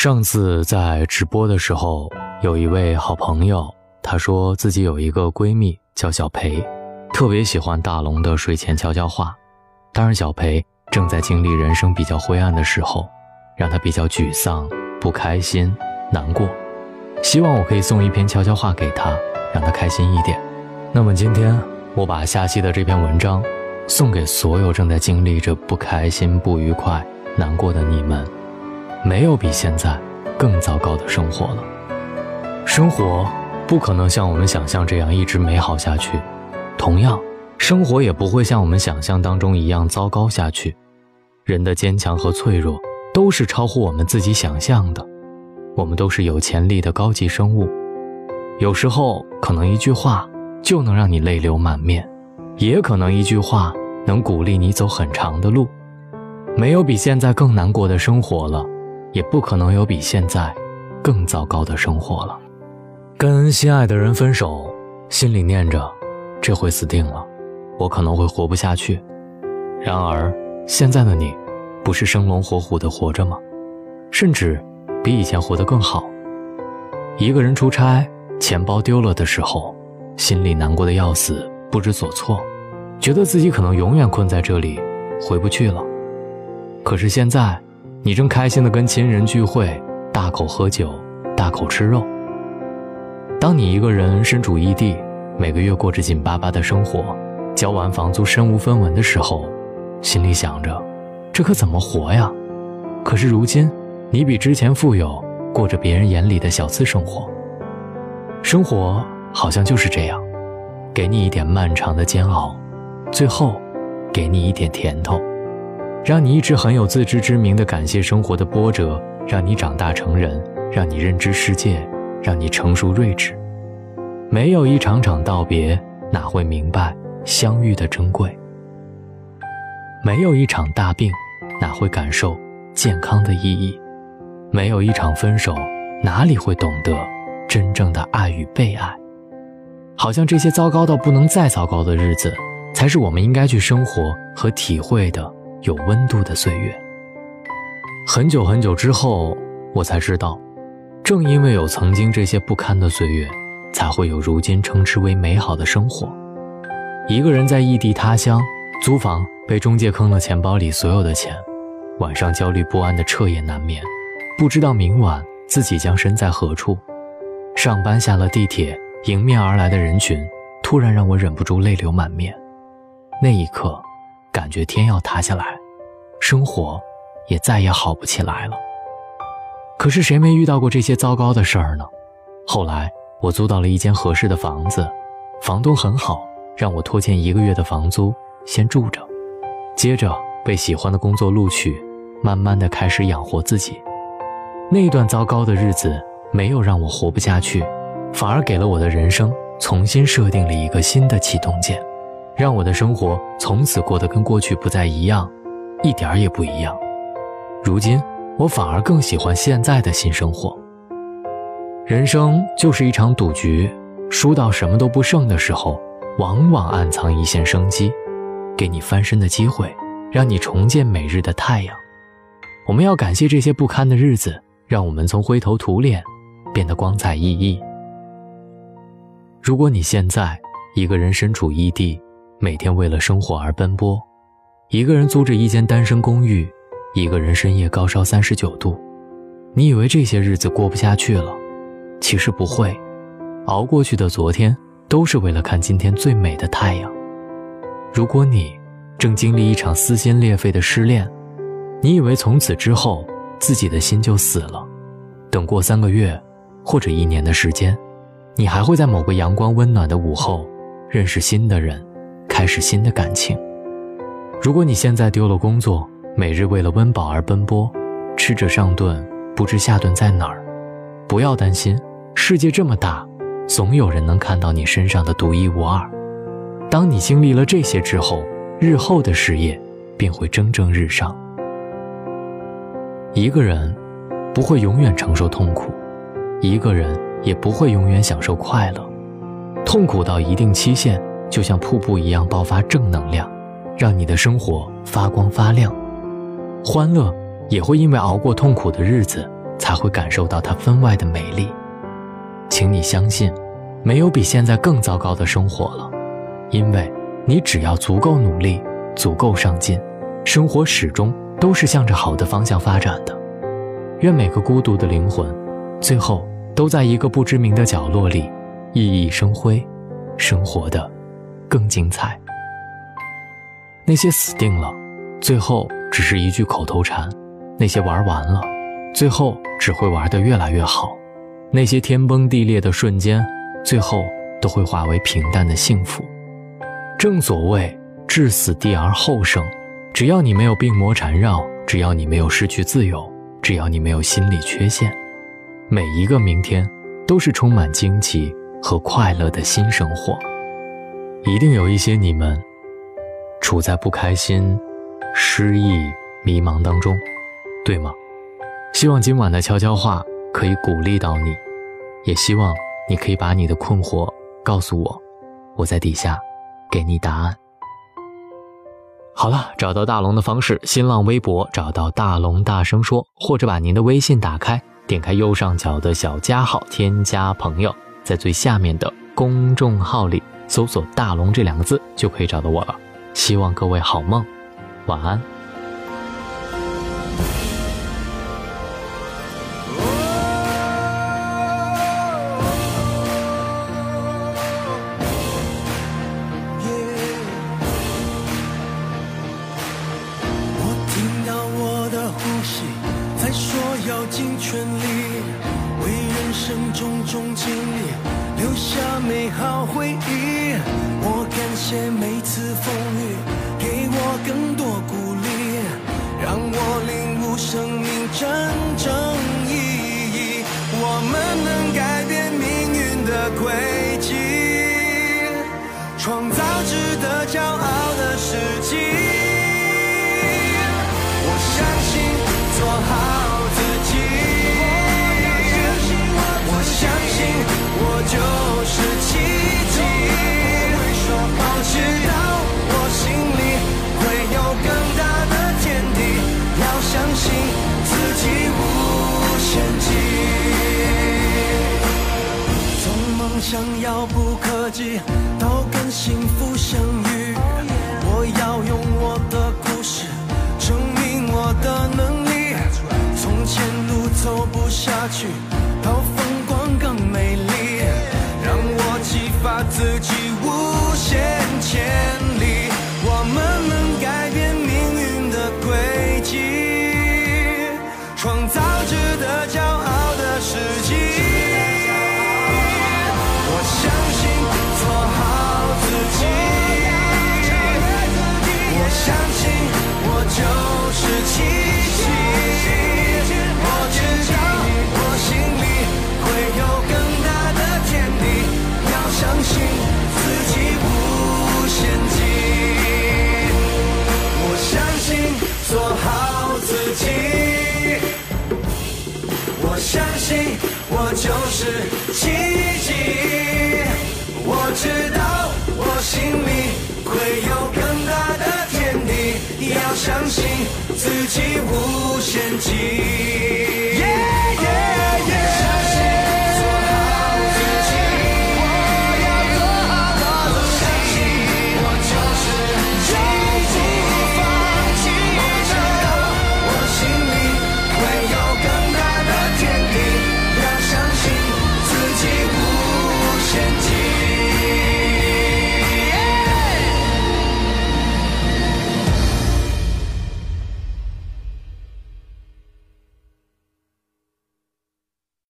上次在直播的时候，有一位好朋友，她说自己有一个闺蜜叫小裴，特别喜欢大龙的睡前悄悄话。当然，小裴正在经历人生比较灰暗的时候，让她比较沮丧、不开心、难过。希望我可以送一篇悄悄话给她，让她开心一点。那么今天我把下期的这篇文章送给所有正在经历着不开心、不愉快、难过的你们。没有比现在更糟糕的生活了。生活不可能像我们想象这样一直美好下去，同样，生活也不会像我们想象当中一样糟糕下去。人的坚强和脆弱都是超乎我们自己想象的。我们都是有潜力的高级生物。有时候，可能一句话就能让你泪流满面，也可能一句话能鼓励你走很长的路。没有比现在更难过的生活了。也不可能有比现在更糟糕的生活了。跟心爱的人分手，心里念着这回死定了，我可能会活不下去。然而，现在的你，不是生龙活虎的活着吗？甚至比以前活得更好。一个人出差，钱包丢了的时候，心里难过的要死，不知所措，觉得自己可能永远困在这里，回不去了。可是现在。你正开心的跟亲人聚会，大口喝酒，大口吃肉。当你一个人身处异地，每个月过着紧巴巴的生活，交完房租身无分文的时候，心里想着，这可怎么活呀？可是如今，你比之前富有，过着别人眼里的小资生活。生活好像就是这样，给你一点漫长的煎熬，最后，给你一点甜头。让你一直很有自知之明的感谢生活的波折，让你长大成人，让你认知世界，让你成熟睿智。没有一场场道别，哪会明白相遇的珍贵？没有一场大病，哪会感受健康的意义？没有一场分手，哪里会懂得真正的爱与被爱？好像这些糟糕到不能再糟糕的日子，才是我们应该去生活和体会的。有温度的岁月。很久很久之后，我才知道，正因为有曾经这些不堪的岁月，才会有如今称之为美好的生活。一个人在异地他乡租房，被中介坑了钱包里所有的钱，晚上焦虑不安的彻夜难眠，不知道明晚自己将身在何处。上班下了地铁，迎面而来的人群，突然让我忍不住泪流满面。那一刻。感觉天要塌下来，生活也再也好不起来了。可是谁没遇到过这些糟糕的事儿呢？后来我租到了一间合适的房子，房东很好，让我拖欠一个月的房租先住着。接着被喜欢的工作录取，慢慢的开始养活自己。那段糟糕的日子没有让我活不下去，反而给了我的人生重新设定了一个新的启动键。让我的生活从此过得跟过去不再一样，一点儿也不一样。如今，我反而更喜欢现在的新生活。人生就是一场赌局，输到什么都不剩的时候，往往暗藏一线生机，给你翻身的机会，让你重见每日的太阳。我们要感谢这些不堪的日子，让我们从灰头土脸变得光彩熠熠。如果你现在一个人身处异地，每天为了生活而奔波，一个人租着一间单身公寓，一个人深夜高烧三十九度，你以为这些日子过不下去了？其实不会，熬过去的昨天都是为了看今天最美的太阳。如果你正经历一场撕心裂肺的失恋，你以为从此之后自己的心就死了？等过三个月或者一年的时间，你还会在某个阳光温暖的午后认识新的人。开始新的感情。如果你现在丢了工作，每日为了温饱而奔波，吃着上顿不知下顿在哪儿，不要担心，世界这么大，总有人能看到你身上的独一无二。当你经历了这些之后，日后的事业便会蒸蒸日上。一个人不会永远承受痛苦，一个人也不会永远享受快乐。痛苦到一定期限。就像瀑布一样爆发正能量，让你的生活发光发亮；欢乐也会因为熬过痛苦的日子才会感受到它分外的美丽。请你相信，没有比现在更糟糕的生活了，因为你只要足够努力、足够上进，生活始终都是向着好的方向发展的。愿每个孤独的灵魂，最后都在一个不知名的角落里，熠熠生辉，生活的更精彩。那些死定了，最后只是一句口头禅；那些玩完了，最后只会玩得越来越好。那些天崩地裂的瞬间，最后都会化为平淡的幸福。正所谓置死地而后生，只要你没有病魔缠绕，只要你没有失去自由，只要你没有心理缺陷，每一个明天都是充满惊奇和快乐的新生活。一定有一些你们处在不开心、失意、迷茫当中，对吗？希望今晚的悄悄话。可以鼓励到你，也希望你可以把你的困惑告诉我，我在底下给你答案。好了，找到大龙的方式：新浪微博找到大龙大声说，或者把您的微信打开，点开右上角的小加号，添加朋友，在最下面的公众号里搜索“大龙”这两个字就可以找到我了。希望各位好梦，晚安。我听到我的呼吸，在说要尽全力为人生种种经历。留下美好回忆，我感谢每次风雨，给我更多鼓励，让我领悟生命真正意义。我们能改变命运的轨迹，创造值得骄傲到跟幸福相遇，我要用我的故事证明我的能力。从前路走不下去，到风光更美丽。让我激发自己我就是奇迹。我知道我心里会有更大的天地，要相信自己无限极。